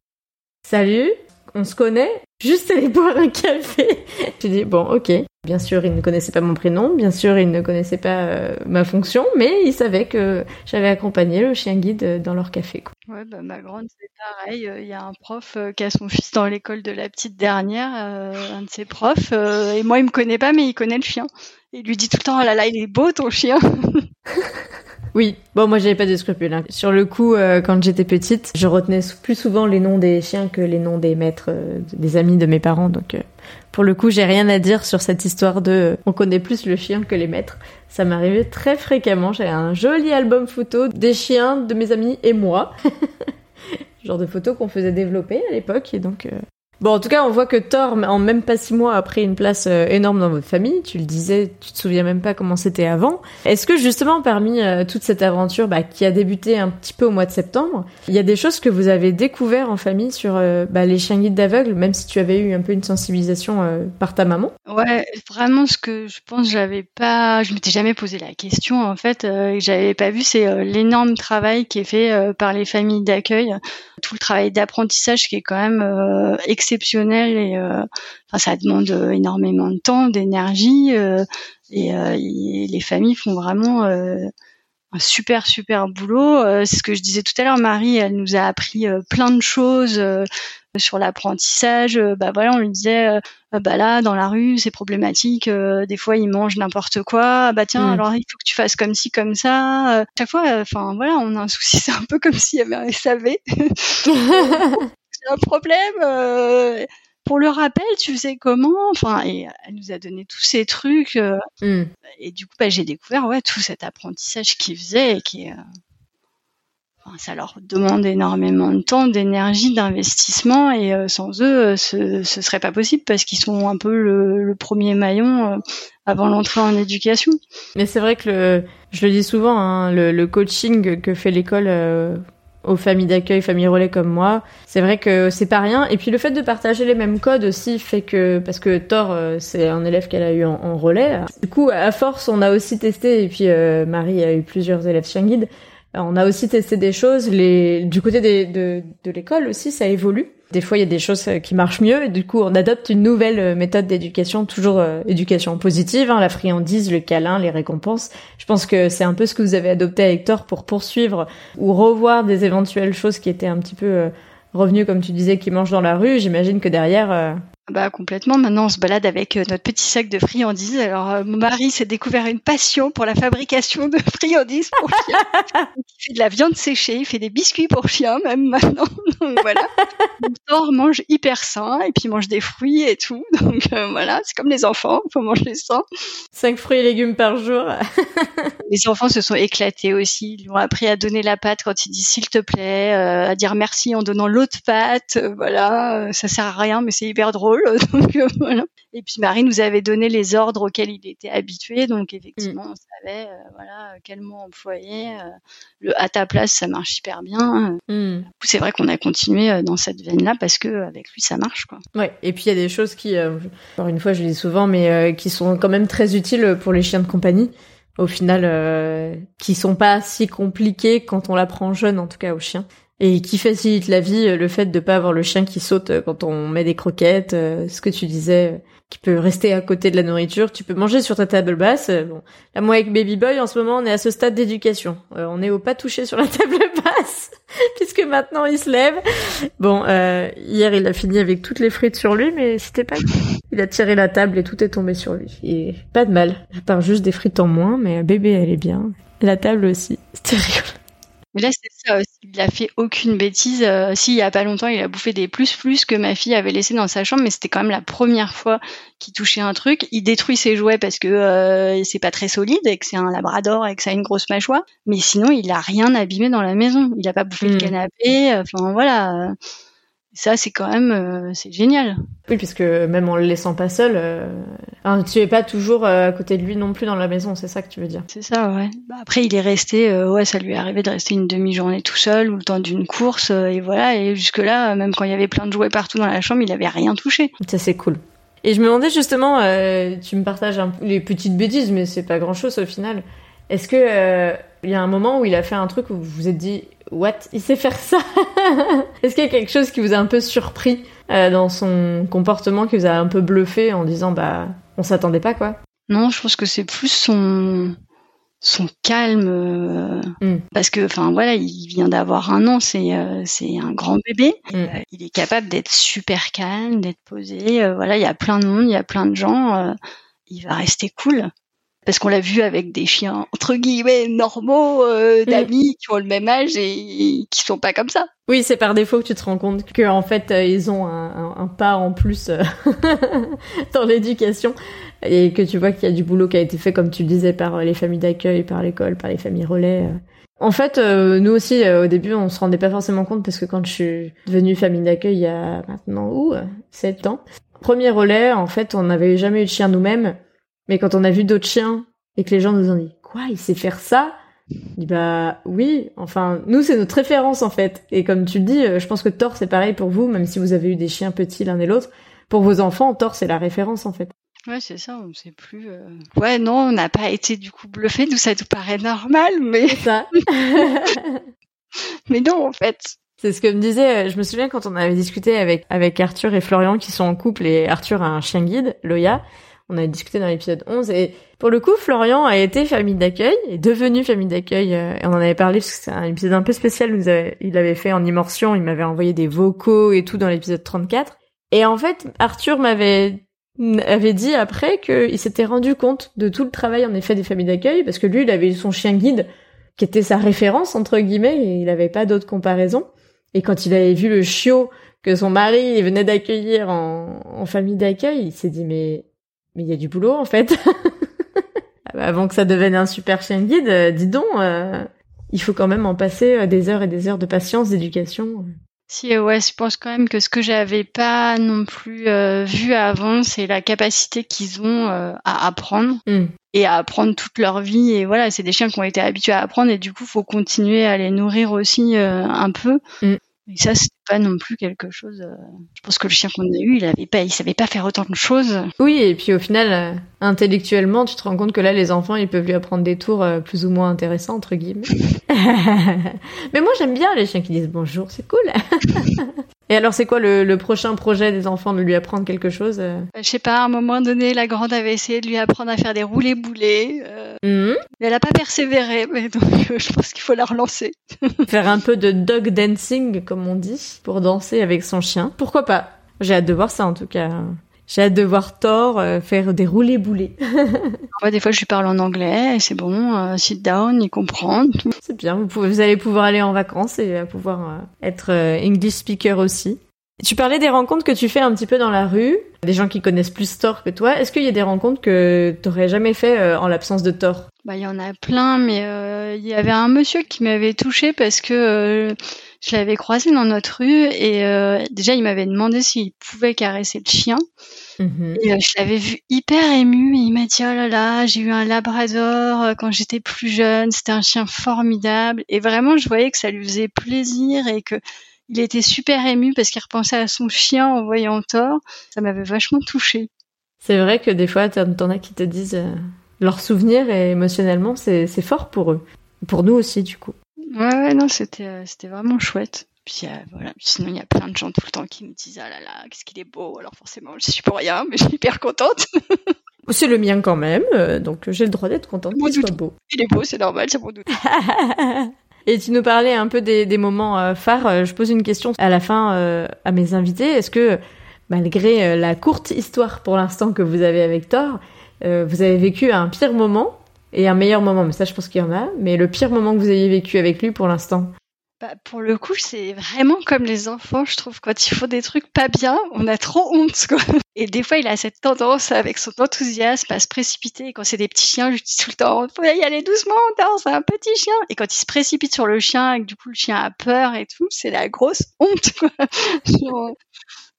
salut. On se connaît. Juste aller boire un café. J'ai dit bon, ok. Bien sûr, il ne connaissait pas mon prénom. Bien sûr, il ne connaissait pas euh, ma fonction, mais il savait que j'avais accompagné le chien guide euh, dans leur café. Ouais, bah, ma grande, c'est pareil. Euh, Il y a un prof qui a son fils dans l'école de la petite dernière, un de ses profs. et moi, il me connaît pas, mais il connaît le chien. Il lui dit tout le temps, oh là là, il est beau ton chien. Oui, bon, moi j'avais pas de scrupules. hein. Sur le coup, euh, quand j'étais petite, je retenais plus souvent les noms des chiens que les noms des maîtres, euh, des amis de mes parents. Donc, euh, pour le coup, j'ai rien à dire sur cette histoire de on connaît plus le chien que les maîtres. Ça m'arrivait très fréquemment. J'avais un joli album photo des chiens de mes amis et moi. Genre de photos qu'on faisait développer à l'époque. Et donc, Bon, en tout cas, on voit que Thor, en même pas six mois, a pris une place euh, énorme dans votre famille. Tu le disais, tu te souviens même pas comment c'était avant. Est-ce que justement, parmi euh, toute cette aventure bah, qui a débuté un petit peu au mois de septembre, il y a des choses que vous avez découvert en famille sur euh, bah, les chiens guides d'aveugles, même si tu avais eu un peu une sensibilisation par ta maman? Ouais, vraiment, ce que je pense, j'avais pas, je m'étais jamais posé la question en fait, euh, j'avais pas vu, c'est l'énorme travail qui est fait par les familles d'accueil, tout le travail d'apprentissage qui est quand même euh, exceptionnel et euh, enfin, ça demande euh, énormément de temps, d'énergie, euh, et, et les familles font vraiment un super super boulot. Euh, c'est ce que je disais tout à l'heure, Marie, elle nous a appris euh, plein de choses. euh, sur l'apprentissage, bah voilà, on lui disait, bah là dans la rue c'est problématique des fois ils mangent n'importe quoi Ah bah tiens Mm. alors il faut que tu fasses comme ci comme ça chaque fois enfin voilà on a un souci c'est un peu comme s'il y avait un SAV c'est un problème. pour le rappel, tu faisais comment? Enfin, et elle nous a donné tous ces trucs. Mm. Et du coup, bah, j'ai découvert ouais tout cet apprentissage qu'ils faisaient et qui est ça leur demande énormément de temps, d'énergie, d'investissement, et euh, sans eux, euh, ce, ce serait pas possible parce qu'ils sont un peu le, premier maillon euh, avant l'entrée en éducation. Mais c'est vrai que le, je le dis souvent, hein, le, coaching que fait l'école aux familles d'accueil, familles relais comme moi, c'est vrai que c'est pas rien. Et puis le fait de partager les mêmes codes aussi fait que, parce que Thor, c'est un élève qu'elle a eu en, relais. Du coup, à force, on a aussi testé, et puis Marie a eu plusieurs élèves chien guide on a aussi testé des choses. Les... Du côté des, de, de l'école aussi, ça évolue. Des fois, il y a des choses euh, qui marchent mieux. Et du coup, on adopte une nouvelle euh, méthode d'éducation, toujours euh, éducation positive, hein, la friandise, le câlin, les récompenses. Je pense que c'est un peu ce que vous avez adopté avec Hector pour poursuivre ou revoir des éventuelles choses qui étaient un petit peu revenues, comme tu disais, qui mangent dans la rue. J'imagine que derrière, bah complètement. Maintenant, on se balade avec euh, notre petit sac de friandises. Alors, euh, mon mari s'est découvert une passion pour la fabrication de friandises pour chiens. il fait de la viande séchée, il fait des biscuits pour chiens même maintenant. Donc voilà. Thor mange hyper sain et puis il mange des fruits et tout. Donc euh, voilà, c'est comme les enfants, il faut manger sain. Cinq fruits et légumes par jour. les enfants se sont éclatés aussi. Ils ont appris à donner la pâte quand ils disent s'il te plaît, à dire merci en donnant l'autre pâte. voilà, ça sert à rien, mais c'est hyper drôle. Euh, et puis Marie nous avait donné les ordres auxquels il était habitué, donc effectivement, mm. on savait euh, voilà quel mot employer. Euh, le à ta place, ça marche hyper bien. Mm. C'est vrai qu'on a continué dans cette veine-là parce que avec lui, ça marche quoi. Ouais. Et puis il y a des choses qui, encore une fois, je le dis souvent, mais qui sont quand même très utiles pour les chiens de compagnie au final qui sont pas si compliquées quand on l'apprend jeune en tout cas aux chiens et qui facilite la vie, euh, le fait de pas avoir le chien qui saute euh, quand on met des croquettes, euh, ce que tu disais, qui peut rester à côté de la nourriture. Tu peux manger sur ta table basse. Bon, là moi avec Baby Boy, en ce moment, on est à ce stade d'éducation. on est au pas touché sur la table basse, puisque maintenant il se lève. Bon, hier il a fini avec toutes les frites sur lui, mais c'était pas. Il a tiré la table et tout est tombé sur lui. Et pas de mal, à part juste des frites en moins, mais bébé elle est bien. La table aussi, c'était rigolo. Mais là, c'est ça aussi. Il a fait aucune bêtise. Euh, si, il y a pas longtemps, il a bouffé des plus-plus que ma fille avait laissé dans sa chambre, mais c'était quand même la première fois qu'il touchait un truc. Il détruit ses jouets parce que euh, c'est pas très solide et que c'est un labrador et que ça a une grosse mâchoire. Mais sinon, il a rien abîmé dans la maison. Il a pas bouffé le hmm. canapé. Enfin, voilà ça c'est quand même euh, c'est génial. Oui, puisque même en le laissant pas seul, euh... tu es pas toujours euh, à côté de lui non plus dans la maison, c'est ça que tu veux dire? C'est ça, ouais. Bah, après, il est resté, ouais, ça lui est arrivé de rester une demi-journée tout seul ou le temps d'une course, et voilà. Et jusque là, même quand il y avait plein de jouets partout dans la chambre, il avait rien touché. Ça c'est cool. Et je me demandais justement, tu me partages un... les petites bêtises, mais c'est pas grand chose au final. Est-ce que il y a un moment où il a fait un truc où vous vous êtes dit what? Il sait faire ça. Est-ce qu'il y a quelque chose qui vous a un peu surpris euh, dans son comportement qui vous a un peu bluffé en disant bah on s'attendait pas quoi? Non, je pense que c'est plus son son calme euh, hmm. parce que enfin voilà il vient d'avoir un an c'est euh, c'est un grand bébé. Hmm. il est capable d'être super calme d'être posé voilà il y a plein de monde il y a plein de gens il va rester cool parce qu'on l'a vu avec des chiens entre guillemets normaux euh, mm. d'amis qui ont le même âge et qui sont pas comme ça. Oui, c'est par défaut que tu te rends compte que en fait euh, ils ont un, un, pas en plus euh, dans l'éducation et que tu vois qu'il y a du boulot qui a été fait comme tu le disais par les familles d'accueil, par l'école, par les familles relais. En fait, nous aussi, au début, on se rendait pas forcément compte parce que quand je suis devenue famille d'accueil il y a maintenant, ouh, 7 ans, premier relais, en fait, on n'avait jamais eu de chien nous-mêmes. Mais quand on a vu d'autres chiens et que les gens nous ont dit quoi, il sait faire ça? Dit bah oui, enfin nous c'est notre référence en fait. Et comme tu le dis, euh, je pense que Thor c'est pareil pour vous, même si vous avez eu des chiens petits l'un et l'autre. Pour vos enfants, Thor c'est la référence en fait. Ouais, c'est ça, on ne sait plus. Euh. Ouais, non, on n'a pas été du coup bluffé, nous ça nous paraît normal, mais. Ça. mais non, en fait. C'est ce que me disait, euh, je me souviens quand on avait discuté avec, avec Arthur et Florian qui sont en couple et Arthur a un chien guide, Loya. On avait discuté dans l'épisode 11 et pour le coup, Florian a été famille d'accueil, est devenu famille d'accueil euh, et on en avait parlé parce que c'est un épisode un peu spécial. Il avait fait en immersion, il m'avait envoyé des vocaux et tout dans l'épisode 34. Et en fait, Arthur m'avait avait dit après qu'il s'était rendu compte de tout le travail en effet des familles d'accueil parce que lui, il avait eu son chien guide qui était sa référence entre guillemets et il n'avait pas d'autre comparaison. Et quand il avait vu le chiot que son mari venait d'accueillir en, en famille d'accueil, il s'est dit mais mais il y a du boulot en fait. Avant que ça devienne un super chien guide, euh, dis donc, euh, il faut quand même en passer euh, des heures et des heures de patience, d'éducation. Si ouais, je pense quand même que ce que j'avais pas non plus vu avant, c'est la capacité qu'ils ont à apprendre Mm. et à apprendre toute leur vie. Et voilà, c'est des chiens qui ont été habitués à apprendre et du coup, faut continuer à les nourrir aussi un peu. Mm. Et ça, c'est pas non plus quelque chose. euh, Je pense que le chien qu'on a eu, il avait pas, il savait pas faire autant de choses. Oui, et puis au final, euh, intellectuellement, tu te rends compte que là, les enfants, ils peuvent lui apprendre des tours euh, plus ou moins intéressants, entre guillemets. Mais moi, j'aime bien les chiens qui disent bonjour, c'est cool. et alors, c'est quoi le, le prochain projet des enfants de lui apprendre quelque chose euh? Je sais pas, à un moment donné, la grande avait essayé de lui apprendre à faire des roulés boulets. euh, Mhm. mais elle a pas persévéré, mais donc euh, je pense qu'il faut la relancer. Faire un peu de dog dancing, comme on dit, pour danser avec son chien. Pourquoi pas? J'ai hâte de voir ça, en tout cas. J'ai hâte de voir Thor euh, faire des roulés boulets. Des fois, je lui parle en anglais et c'est bon, euh, sit down, il comprend. C'est bien, vous, pouvez, vous allez pouvoir aller en vacances et euh, pouvoir euh, être English speaker aussi. Tu parlais des rencontres que tu fais un petit peu dans la rue, des gens qui connaissent plus Thor que toi. Est-ce qu'il y a des rencontres que t'aurais jamais fait en l'absence de Thor? Bah, il y en a plein, mais il y avait un monsieur qui m'avait touché parce que je l'avais croisé dans notre rue et euh, déjà, il m'avait demandé s'il pouvait caresser le chien. Mhm. Et euh, je l'avais vu hyper ému et il m'a dit oh là là j'ai eu un labrador euh, quand j'étais plus jeune c'était un chien formidable et vraiment je voyais que ça lui faisait plaisir et que il était super ému parce qu'il repensait à son chien en voyant Thor ça m'avait vachement touchée C'est vrai que des fois, t'en as qui te disent euh, leurs souvenirs et émotionnellement, c'est fort pour eux. Pour nous aussi, du coup. Ouais ouais non c'était euh, c'était vraiment chouette puis euh, voilà sinon il y a plein de gens tout le temps qui me disent ah là là qu'est-ce qu'il est beau alors forcément je suis pour rien mais je suis hyper contente C'est le mien quand même, euh, donc j'ai le droit d'être contente qu'il soit beau. il est beau c'est normal c'est mon doute Et tu nous parlais un peu des, des moments phares. Je pose une question à la fin à mes invités. Est-ce que, malgré la courte histoire pour l'instant que vous avez avec Thor, vous avez vécu un pire moment et un meilleur moment Mais ça, je pense qu'il y en a. Mais le pire moment que vous ayez vécu avec lui pour l'instant Bah, pour le coup, c'est vraiment comme les enfants, je trouve. Quand ils font des trucs pas bien, on a trop honte, quoi. Et des fois, il a cette tendance, avec son enthousiasme, à se précipiter. Et quand c'est des petits chiens, je dis tout le temps, faut y aller doucement, c'est un petit chien. Et quand il se précipite sur le chien, et que du coup, le chien a peur et tout, c'est la grosse honte, quoi. Genre,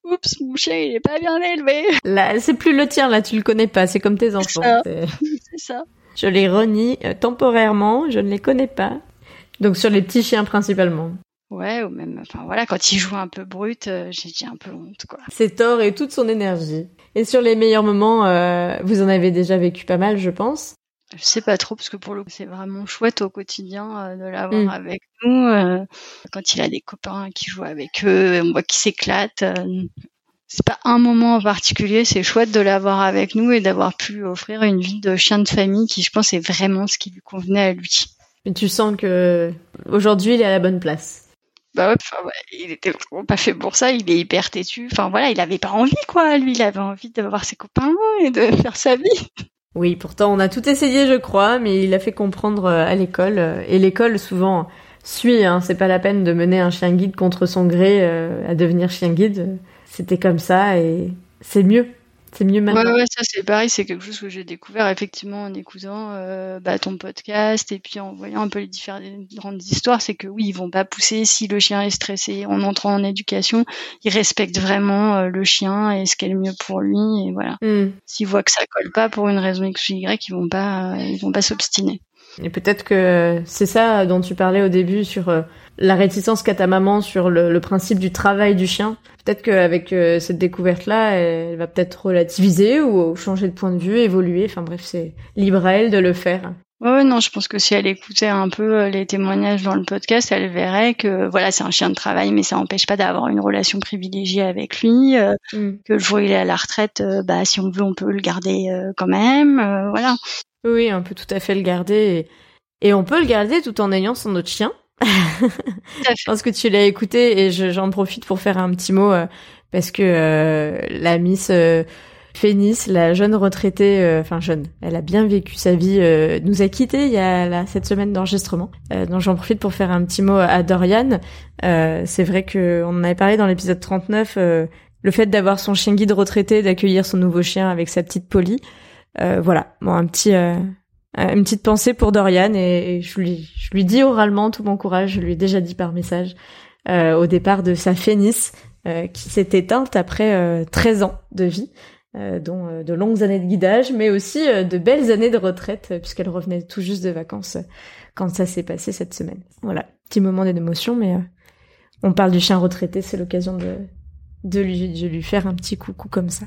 Oups, mon chien, il est pas bien élevé. Là, c'est plus le tien. Là, tu le connais pas. C'est comme tes enfants. C'est ça. Je les renie euh, temporairement. Je ne les connais pas. Donc sur les petits chiens principalement. Ouais, ou même, enfin voilà, quand il joue un peu brut, euh, j'ai dit un peu honte, quoi. C'est Thor et toute son énergie. Et sur les meilleurs moments, euh, vous en avez déjà vécu pas mal, je pense. Je sais pas trop parce que pour le coup c'est vraiment chouette au quotidien euh, de l'avoir Mm. avec nous. quand il a des copains qui jouent avec eux, on voit qu'ils s'éclatent. C'est pas un moment en particulier, c'est chouette de l'avoir avec nous et d'avoir pu offrir une vie de chien de famille qui, je pense, est vraiment ce qui lui convenait à lui. Mais tu sens que aujourd'hui, il est à la bonne place. Bah ouais, enfin, ouais, il était vraiment pas fait pour ça, il est hyper têtu. Enfin voilà, il avait pas envie quoi, lui, il avait envie de voir ses copains et de faire sa vie. Oui, pourtant, on a tout essayé, je crois, mais il a fait comprendre euh, à l'école. euh, Et l'école, souvent, suit. Hein, c'est pas la peine de mener un chien guide contre son gré euh, à devenir chien guide. C'était comme ça et c'est mieux. C'est mieux maintenant. ouais, ça c'est pareil, c'est quelque chose que j'ai découvert effectivement en écoutant euh, bah, ton podcast et puis en voyant un peu les différentes histoires, c'est que oui, ils vont pas pousser si le chien est stressé en entrant en éducation, ils respectent vraiment euh, le chien et ce qui est le mieux pour lui et voilà. Hmm. S'ils voient que ça colle pas pour une raison X ou Y, ils vont pas, euh, ils vont pas s'obstiner. Et peut-être que c'est ça dont tu parlais au début sur la réticence qu'a ta maman sur le, le principe du travail du chien. Peut-être qu'avec euh, cette découverte-là, elle va peut-être relativiser ou changer de point de vue, évoluer. Enfin bref, c'est libre à elle de le faire. Ouais, non, je pense que si elle écoutait un peu euh, les témoignages dans le podcast, elle verrait que voilà, c'est un chien de travail, mais ça n'empêche pas d'avoir une relation privilégiée avec lui. euh, Hmm. que le jour où il est à la retraite, euh, bah si on veut, on peut le garder euh, quand même. euh, voilà. Oui, on peut tout à fait le garder. Et, et on peut le garder tout en ayant son autre chien. Je pense que tu l'as écouté et je- j'en profite pour faire un petit mot euh, parce que euh, la Miss euh, Fénice, la jeune retraitée, euh, enfin jeune, elle a bien vécu sa vie, euh, nous a quittés il y a là, cette semaine d'enregistrement. Euh, donc j'en profite pour faire un petit mot à Dorian. c'est vrai que on en avait parlé dans l'épisode 39, le fait d'avoir son chien guide retraité, d'accueillir son nouveau chien avec sa petite Polly. voilà, bon un petit une petite pensée pour Dorian et, je lui je lui dis oralement tout mon courage, je lui ai déjà dit par message au départ de sa Fénice qui s'est éteinte après 13 ans de vie. Euh, dont euh, de longues années de guidage, mais aussi euh, de belles années de retraite, puisqu'elle revenait tout juste de vacances quand ça s'est passé cette semaine. Voilà, petit moment d'émotion, mais on parle du chien retraité, c'est l'occasion de, de, lui, de lui faire un petit coucou comme ça.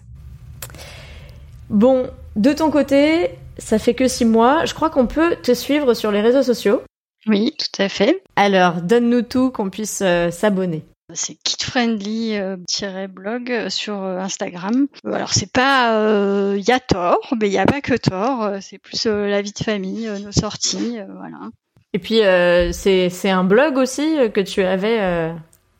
Bon, de ton côté, ça fait que six mois, je crois qu'on peut te suivre sur les réseaux sociaux. Oui, tout à fait. Alors, donne-nous tout qu'on puisse s'abonner. C'est kidfriendly-blog euh, sur euh, Instagram. Euh, alors c'est pas il y a tort, mais il y a pas que tort. C'est plus la vie de famille, nos sorties, voilà. Et puis c'est un blog aussi que tu avais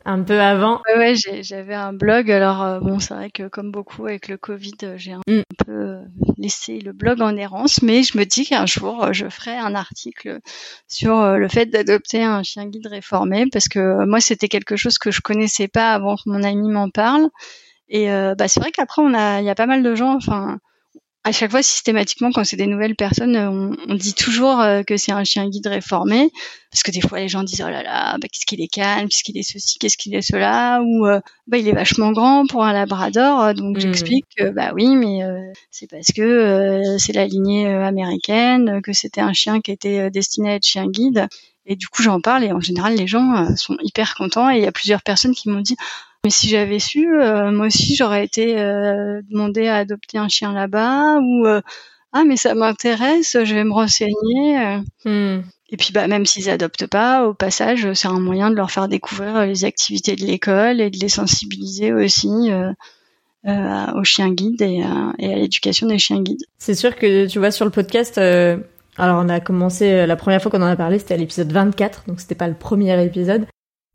un peu avant. Ouais, ouais j'avais un blog. Alors euh, bon, c'est vrai que comme beaucoup avec le Covid, euh, j'ai un mm. peu euh, laissé le blog en errance, mais je me dis qu'un jour, je ferai un article sur le fait d'adopter un chien guide réformé, parce que moi, c'était quelque chose que je connaissais pas avant que mon ami m'en parle. Et bah, c'est vrai qu'après, on a, il y a pas mal de gens, enfin à chaque fois, systématiquement, quand c'est des nouvelles personnes, on, on dit toujours euh, que c'est un chien guide réformé, parce que des fois, les gens disent oh là là, bah, qu'est-ce qu'il est calme, qu'est-ce qu'il est ceci, qu'est-ce qu'il est cela, ou euh, bah il est vachement grand pour un labrador. Donc mmh. j'explique que bah oui, mais euh, c'est parce que c'est la lignée américaine, que c'était un chien qui était destiné à être chien guide. Et du coup, j'en parle et en général, les gens sont hyper contents. Et il y a plusieurs personnes qui m'ont dit mais si j'avais su, euh, moi aussi j'aurais été euh, demandé à adopter un chien là-bas ou euh, ah mais ça m'intéresse, je vais me renseigner. Hmm. Et puis bah même s'ils adoptent pas, au passage, c'est un moyen de leur faire découvrir les activités de l'école et de les sensibiliser aussi. aux chiens guides et, et à l'éducation des chiens guides. C'est sûr que tu vois sur le podcast, alors on a commencé la première fois qu'on en a parlé, c'était à l'épisode 24, donc c'était pas le premier épisode.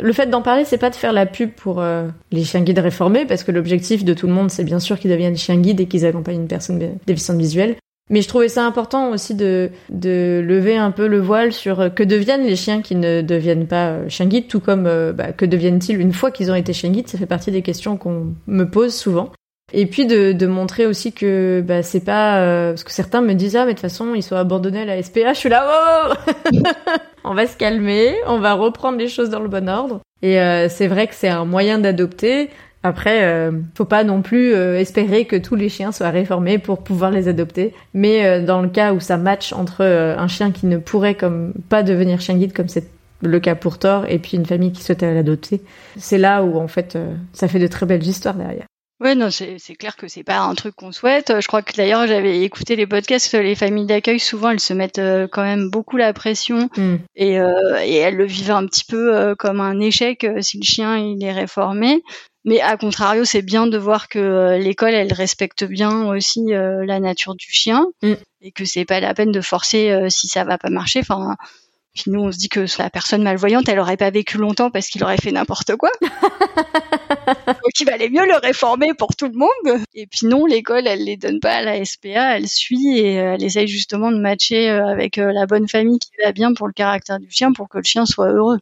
Le fait d'en parler, c'est pas de faire la pub pour euh, les chiens guides réformés, parce que l'objectif de tout le monde, c'est bien sûr qu'ils deviennent chiens guides et qu'ils accompagnent une personne déficiente visuelle. Mais je trouvais ça important aussi de, lever un peu le voile sur euh, que deviennent les chiens qui ne deviennent pas euh, chiens guides, tout comme bah, que deviennent-ils une fois qu'ils ont été chiens guides? Ça fait partie des questions qu'on me pose souvent. Et puis de, de montrer aussi que bah, c'est pas euh, parce que certains me disent ah mais de toute façon ils sont abandonnés à la SPA. Je suis là oh on va se calmer, on va reprendre les choses dans le bon ordre. Et euh, c'est vrai que c'est un moyen d'adopter. Après, euh, faut pas non plus euh, espérer que tous les chiens soient réformés pour pouvoir les adopter. Mais dans le cas où ça match entre un chien qui ne pourrait comme pas devenir chien guide comme c'est le cas pour Thor et puis une famille qui souhaite l'adopter, c'est là où en fait ça fait de très belles histoires derrière. Ouais, non, c'est clair que c'est pas un truc qu'on souhaite. Je crois que d'ailleurs, j'avais écouté les podcasts, les familles d'accueil, souvent, elles se mettent euh, quand même beaucoup la pression mm. et, euh, et elles le vivent un petit peu euh, comme un échec si le chien il est réformé. Mais à contrario, c'est bien de voir que l'école, elle respecte bien aussi la nature du chien mm. et que c'est pas la peine de forcer si ça va pas marcher. Enfin, puis nous, on se dit que la personne malvoyante, elle aurait pas vécu longtemps parce qu'il aurait fait n'importe quoi. Donc il valait mieux le réformer pour tout le monde. Et puis non, l'école, elle les donne pas à la SPA, elle suit et euh, elle essaye justement de matcher euh, avec euh, la bonne famille qui va bien pour le caractère du chien, pour que le chien soit heureux.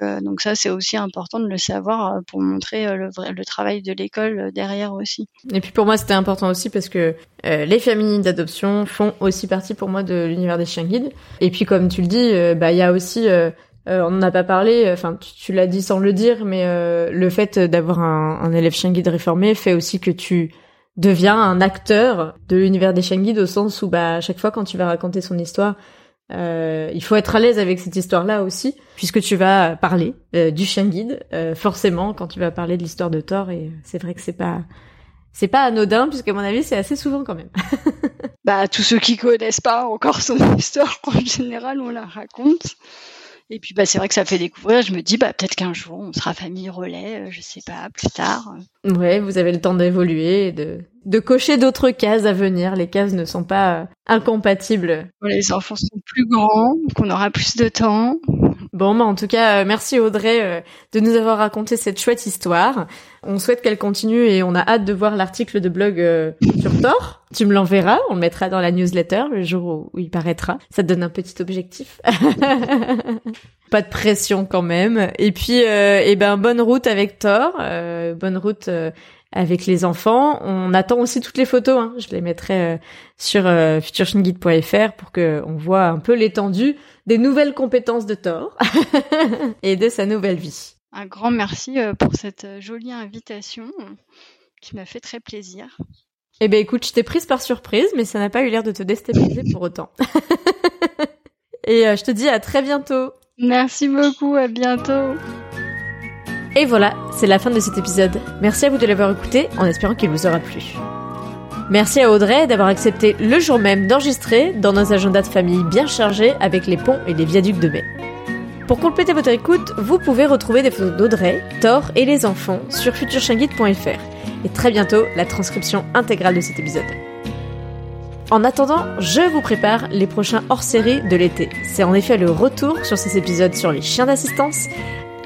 Hmm. Donc ça, c'est aussi important de le savoir euh, pour montrer euh, le, vrai, le travail de l'école euh, derrière aussi. Et puis pour moi, c'était important aussi parce que les familles d'adoption font aussi partie pour moi de l'univers des chiens guides. Et puis comme tu le dis, bah il y a aussi on n'en a pas parlé, enfin tu, l'as dit sans le dire, mais le fait d'avoir un, un, élève chien guide réformé fait aussi que tu deviens un acteur de l'univers des chiens guides au sens où bah à chaque fois quand tu vas raconter son histoire, euh, il faut être à l'aise avec cette histoire-là aussi, puisque tu vas parler euh, du chien guide, euh, forcément, quand tu vas parler de l'histoire de Thor. Et c'est vrai que c'est pas, c'est pas anodin, puisque à mon avis, c'est assez souvent quand même. bah, tous ceux qui connaissent pas encore son histoire, en général, on la raconte. Et puis bah c'est vrai que ça fait découvrir. Je me dis bah peut-être qu'un jour on sera famille relais, euh, je sais pas, plus tard. Ouais, vous avez le temps d'évoluer, de de cocher d'autres cases à venir. Les cases ne sont pas euh, incompatibles. Les enfants sont plus grands, qu'on aura plus de temps. Bon, bah en tout cas, euh, merci Audrey euh, de nous avoir raconté cette chouette histoire. On souhaite qu'elle continue et on a hâte de voir l'article de blog euh, sur Thor. Tu me l'enverras, on le mettra dans la newsletter le jour où il paraîtra. Ça te donne un petit objectif. Pas de pression quand même. Et puis, eh ben, bonne route avec Thor, bonne route avec les enfants. On attend aussi toutes les photos. Hein. Je les mettrai sur euh, pour que on voit un peu l'étendue des nouvelles compétences de Thor et de sa nouvelle vie. Un grand merci euh, pour cette euh, jolie invitation qui m'a fait très plaisir. Eh ben écoute, je t'ai prise par surprise, mais ça n'a pas eu l'air de te déstabiliser pour autant. et euh, je te dis à très bientôt. Merci beaucoup, à bientôt. Et voilà, c'est la fin de cet épisode. Merci à vous de l'avoir écouté en espérant qu'il vous aura plu. Merci à Audrey d'avoir accepté le jour même d'enregistrer dans nos agendas de famille bien chargés avec les ponts et les viaducs de mai. Pour compléter votre écoute, vous pouvez retrouver des photos d'Audrey, Thor et les enfants sur futurchanguide.fr et très bientôt la transcription intégrale de cet épisode. En attendant, je vous prépare les prochains hors-série de l'été. C'est en effet le retour sur ces épisodes sur les chiens d'assistance.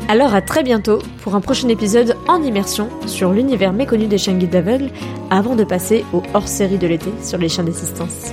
Alors à très bientôt pour un prochain épisode en immersion sur l'univers méconnu des chiens guides d'aveugles avant de passer au hors-série de l'été sur les chiens d'assistance.